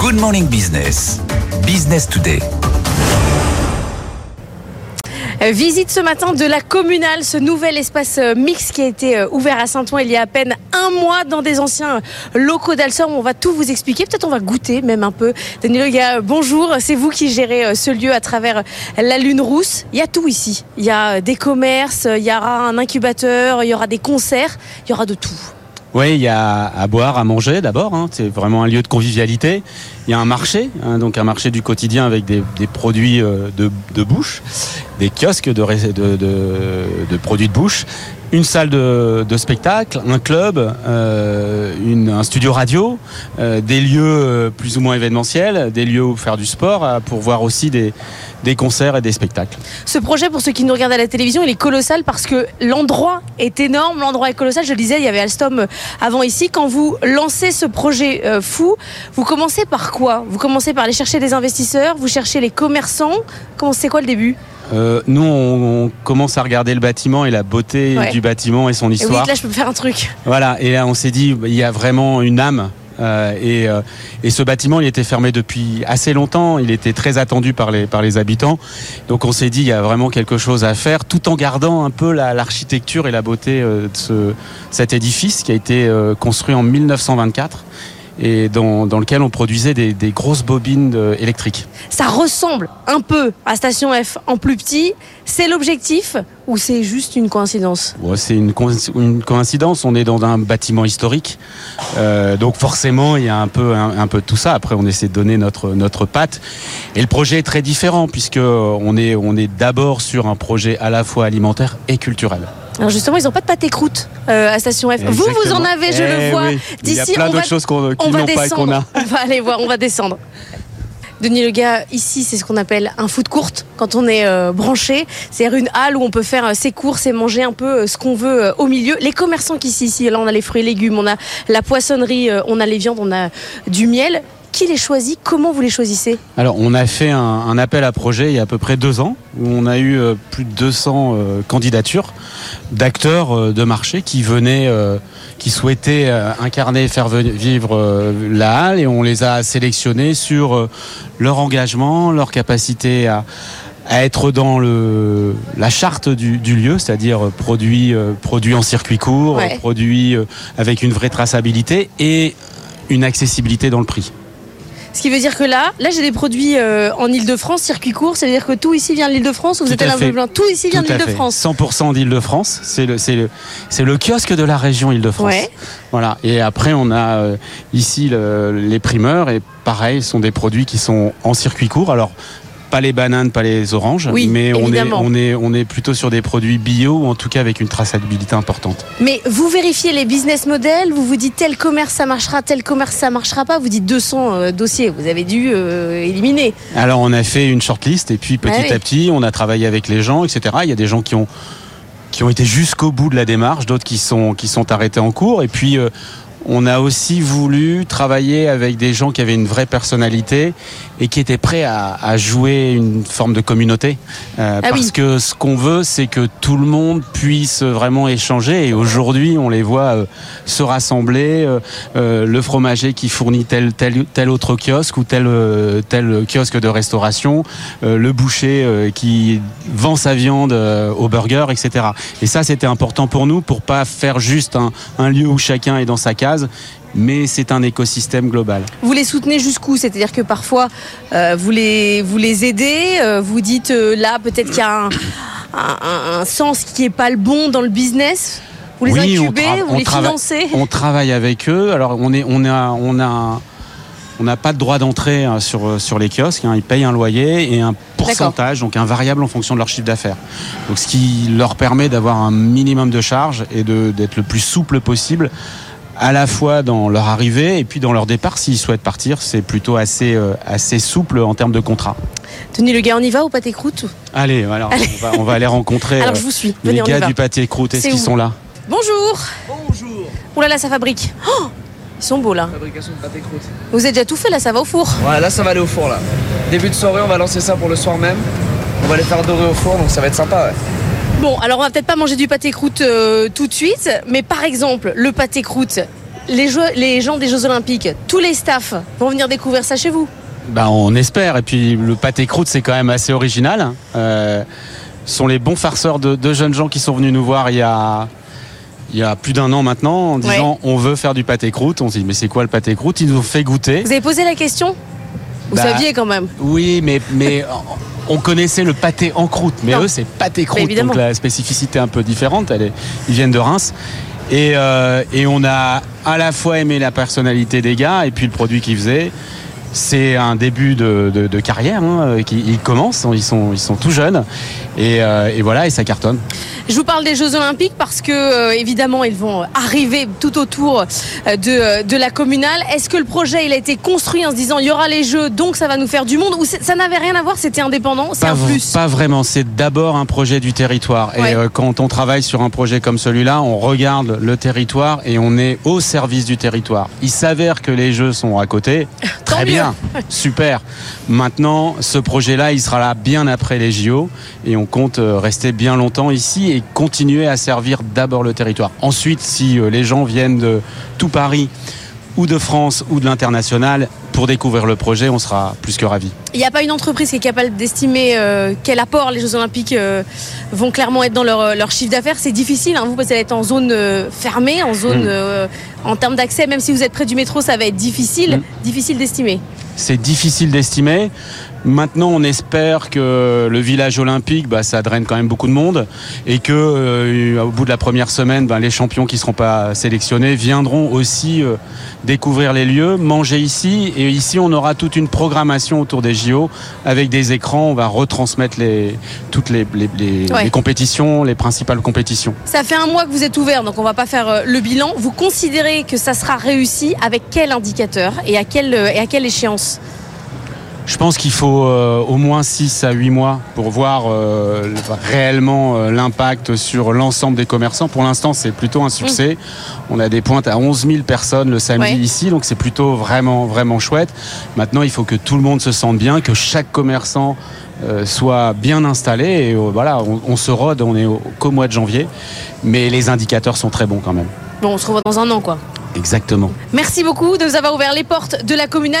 Good Morning Business. Business Today. Euh, Visite ce matin de la communale, ce nouvel espace euh, mix qui a été euh, ouvert à Saint-Ouen il y a à peine un mois dans des anciens locaux d'Alstom. On va tout vous expliquer, peut-être on va goûter même un peu. Daniel bonjour, c'est vous qui gérez ce lieu à travers la Lune Rousse. Il y a tout ici. Il y a des commerces, il y aura un incubateur, il y aura des concerts, il y aura de tout. Oui, il y a à boire, à manger d'abord. Hein. C'est vraiment un lieu de convivialité. Il y a un marché, hein, donc un marché du quotidien avec des, produits euh, de, bouche, des kiosques de, produits de bouche, une salle de, spectacle, un club, euh, un studio radio, euh, des lieux euh, plus ou moins événementiels, des lieux où faire du sport, pour voir aussi des, concerts et des spectacles. Ce projet, pour ceux qui nous regardent à la télévision, il est colossal parce que l'endroit est énorme, l'endroit est colossal. Je le disais, il y avait Alstom avant ici. Quand vous lancez ce projet fou, vous commencez par quoi? Vous commencez par aller chercher des investisseurs, vous cherchez les commerçants. C'est quoi le début? Euh, nous, on, on, commence à regarder le bâtiment et la beauté Ouais. du bâtiment et son Et histoire. oui, là, je peux faire un truc. Voilà, et là, on s'est dit, il y a vraiment une âme. euh, et, euh, et ce bâtiment, il était fermé depuis assez longtemps. Il était très attendu par les, par les habitants. Donc on s'est dit, il y a vraiment quelque chose à faire, tout en gardant un peu la- l'architecture et la beauté euh, de ce, cet édifice qui a été euh, construit en 1924 et dans, dans lequel on produisait des, des grosses bobines euh, électriques. Ça ressemble un peu à Station F en plus petit. C'est l'objectif ou c'est juste une coïncidence? Ouais, c'est une, coïnc- une coïncidence. On est dans un bâtiment historique, Euh, donc forcément il y a un peu un, un peu de tout ça. Après, on essaie de donner notre notre patte. Et le projet est très différent puisque on est on est d'abord sur un projet à la fois alimentaire et culturel. Alors justement, ils n'ont pas de pâté croûte euh, à Station F. Vous, vous en avez, je Eh le vois. oui. Il y a D'ici, plein on va, d'autres choses qu'on va n'ont pas et qu'on a. On va aller voir, on va descendre. Denis Le Gars, ici, c'est ce qu'on appelle un food court quand on est euh, branché. C'est-à-dire une halle où on peut faire euh, ses courses et manger un peu euh, ce qu'on veut au milieu. Les commerçants qui ici, ici, là, on a les fruits et légumes, on a la poissonnerie, on a les viandes, on a du miel. Qui les choisit? Comment vous les choisissez? Alors, on a fait un, un appel à projet il y a à peu près deux ans, où on a eu euh, plus de 200 euh, candidatures d'acteurs euh, de marché qui venaient, qui souhaitaient incarner et faire vivre la halle, et on les a sélectionnés sur leur engagement, leur capacité à à être dans le, la charte du, du lieu, c'est-à-dire produit, produit en circuit court, Ouais. produit avec une vraie traçabilité et une accessibilité dans le prix. Ce qui veut dire que là, là j'ai des produits euh, en Ile-de-France, circuit court, ça veut dire que tout ici vient de l'Ile-de-France ou vous Tout êtes à un Tout ici vient de Tout l'Ile-de-France. 100% d'Île-de-France. C'est le, c'est le, c'est le kiosque de la région Île-de-France. Ouais. Voilà. Et après, on a euh, ici le- les primeurs et pareil, ce sont des produits qui sont en circuit court. Alors, pas les bananes, pas les oranges, Oui, mais on est, évidemment. on, est, on est plutôt sur des produits bio ou en tout cas avec une traçabilité importante. Mais vous vérifiez les business models, vous vous dites tel commerce ça marchera, tel commerce ça marchera pas, vous dites 200 euh, dossiers, vous avez dû euh, éliminer. Alors, on a fait une shortlist et puis petit Ah oui. à petit, on a travaillé avec les gens, etc. Il y a des gens qui ont qui ont été jusqu'au bout de la démarche, d'autres qui sont qui sont arrêtés en cours. Et puis euh, on a aussi voulu travailler avec des gens qui avaient une vraie personnalité et qui étaient prêts à, à jouer une forme de communauté. Euh, Ah parce oui. que ce qu'on veut, c'est que tout le monde puisse vraiment échanger. Et aujourd'hui, on les voit euh, se rassembler. euh, le fromager qui fournit tel, tel, tel autre kiosque ou tel, tel kiosque de restauration. le boucher qui vend sa viande au burger, etc. Et ça, c'était important pour nous pour pas faire juste un, un lieu où chacun est dans sa case, mais c'est un écosystème global. Vous les soutenez jusqu'où? C'est-à-dire que parfois euh, vous, les, vous les aidez, euh, vous dites euh, là peut-être qu'il y a un, un- un- un sens qui est pas le bon dans le business. Vous les Oui, incubez, vous on les financez? On travaille avec eux. Alors on est, on a, on a, on n'a pas de droit d'entrée hein, sur sur les kiosques. hein. Ils payent un loyer et un pourcentage, donc un variable en fonction de leur chiffre d'affaires. Donc ce qui leur permet d'avoir un minimum de charges et d'être le plus souple possible. À la fois dans leur arrivée et puis dans leur départ, s'ils souhaitent partir, c'est plutôt assez, euh, assez souple en termes de contrat. Denis Le Gars, on y va au pâté croûte Allez, alors, Allez. On, va, on va aller rencontrer Alors euh, je vous suis. les Venez, gars du pâté croûte. Est-ce qu'ils sont là? Bonjour. Bonjour Ouh là là, ça fabrique. Oh, ils sont beaux là. Fabrication de pâté croûte. Vous avez déjà tout fait là, ça va au four? Voilà, là ça va aller au four là. Début de soirée, on va lancer ça pour le soir même. On va les faire dorer au four, donc ça va être sympa, ouais. Bon, alors on va peut-être pas manger du pâté croûte euh, tout de suite, mais par exemple, le pâté croûte, les, jeux- les gens des Jeux Olympiques, tous les staffs vont venir découvrir ça chez vous. Bah, on espère. Et puis le pâté croûte, c'est quand même assez original. Euh, ce sont les bons farceurs de, de jeunes gens qui sont venus nous voir il y a, il y a plus d'un an maintenant en disant on veut faire du pâté croûte. On se dit mais c'est quoi le pâté croûte? Ils nous ont fait goûter. Vous avez posé la question? Vous Bah, saviez quand même. Oui, mais, mais on connaissait le pâté en croûte, mais Non. eux c'est pâté croûte, évidemment. donc la spécificité est un peu différente. Elle est- ils viennent de Reims. Et, euh, et on a à la fois aimé la personnalité des gars et puis le produit qu'ils faisaient. C'est un début de, de- de carrière, hein, qui, ils commencent, ils sont, ils sont tout jeunes, et, euh, et voilà, et ça cartonne. Je vous parle des Jeux Olympiques parce que, euh, évidemment, ils vont arriver tout autour euh, de, euh, de la communale. Est-ce que le projet il a été construit en se disant il y aura les Jeux, donc ça va nous faire du monde Ou ça n'avait rien à voir, c'était indépendant C'est un plus? pas vraiment, c'est d'abord un projet du territoire. Et Ouais. euh, quand on travaille sur un projet comme celui-là, on regarde le territoire et on est au service du territoire. Il s'avère que les jeux sont à côté. Très mieux. Super. Maintenant, ce projet-là, il sera là bien après les JO et on compte euh, rester bien longtemps ici et continuer à servir d'abord le territoire. Ensuite, si euh, les gens viennent de tout Paris ou de France ou de l'international pour découvrir le projet, on sera plus que ravis. Il n'y a pas une entreprise qui est capable d'estimer euh, quel apport les Jeux Olympiques euh, vont clairement être dans leur, euh, leur chiffre d'affaires. C'est difficile, hein, vous, parce que ça va être en zone fermée, en zone Mm. euh, en termes d'accès. Même si vous êtes près du métro, ça va être difficile, Mm. difficile d'estimer. C'est difficile d'estimer. Maintenant, on espère que le village olympique, bah, ça draine quand même beaucoup de monde et que euh, au bout de la première semaine, bah, les champions qui ne seront pas sélectionnés viendront aussi euh, découvrir les lieux, manger ici. Et ici, on aura toute une programmation autour des JO avec des écrans. On va retransmettre les, toutes les, les- les- Ouais. les compétitions, les principales compétitions. Ça fait un mois que vous êtes ouvert, donc on va pas faire euh, le bilan. Vous considérez que ça sera réussi avec quel indicateur et à quelle, et à quelle échéance? Je pense qu'il faut euh, au moins 6 à 8 mois pour voir euh, le- réellement euh, l'impact sur l'ensemble des commerçants. Pour l'instant, c'est plutôt un succès. On a des pointes à 11 000 personnes le samedi Ouais. ici, donc c'est plutôt vraiment, vraiment chouette. Maintenant, il faut que tout le monde se sente bien, que chaque commerçant soit bien installé. Et voilà, on, on se rôde, on est au- qu'au mois de janvier, mais les indicateurs sont très bons quand même. Bon, on se revoit dans un an, quoi. Exactement. Merci beaucoup de nous avoir ouvert les portes de la communale.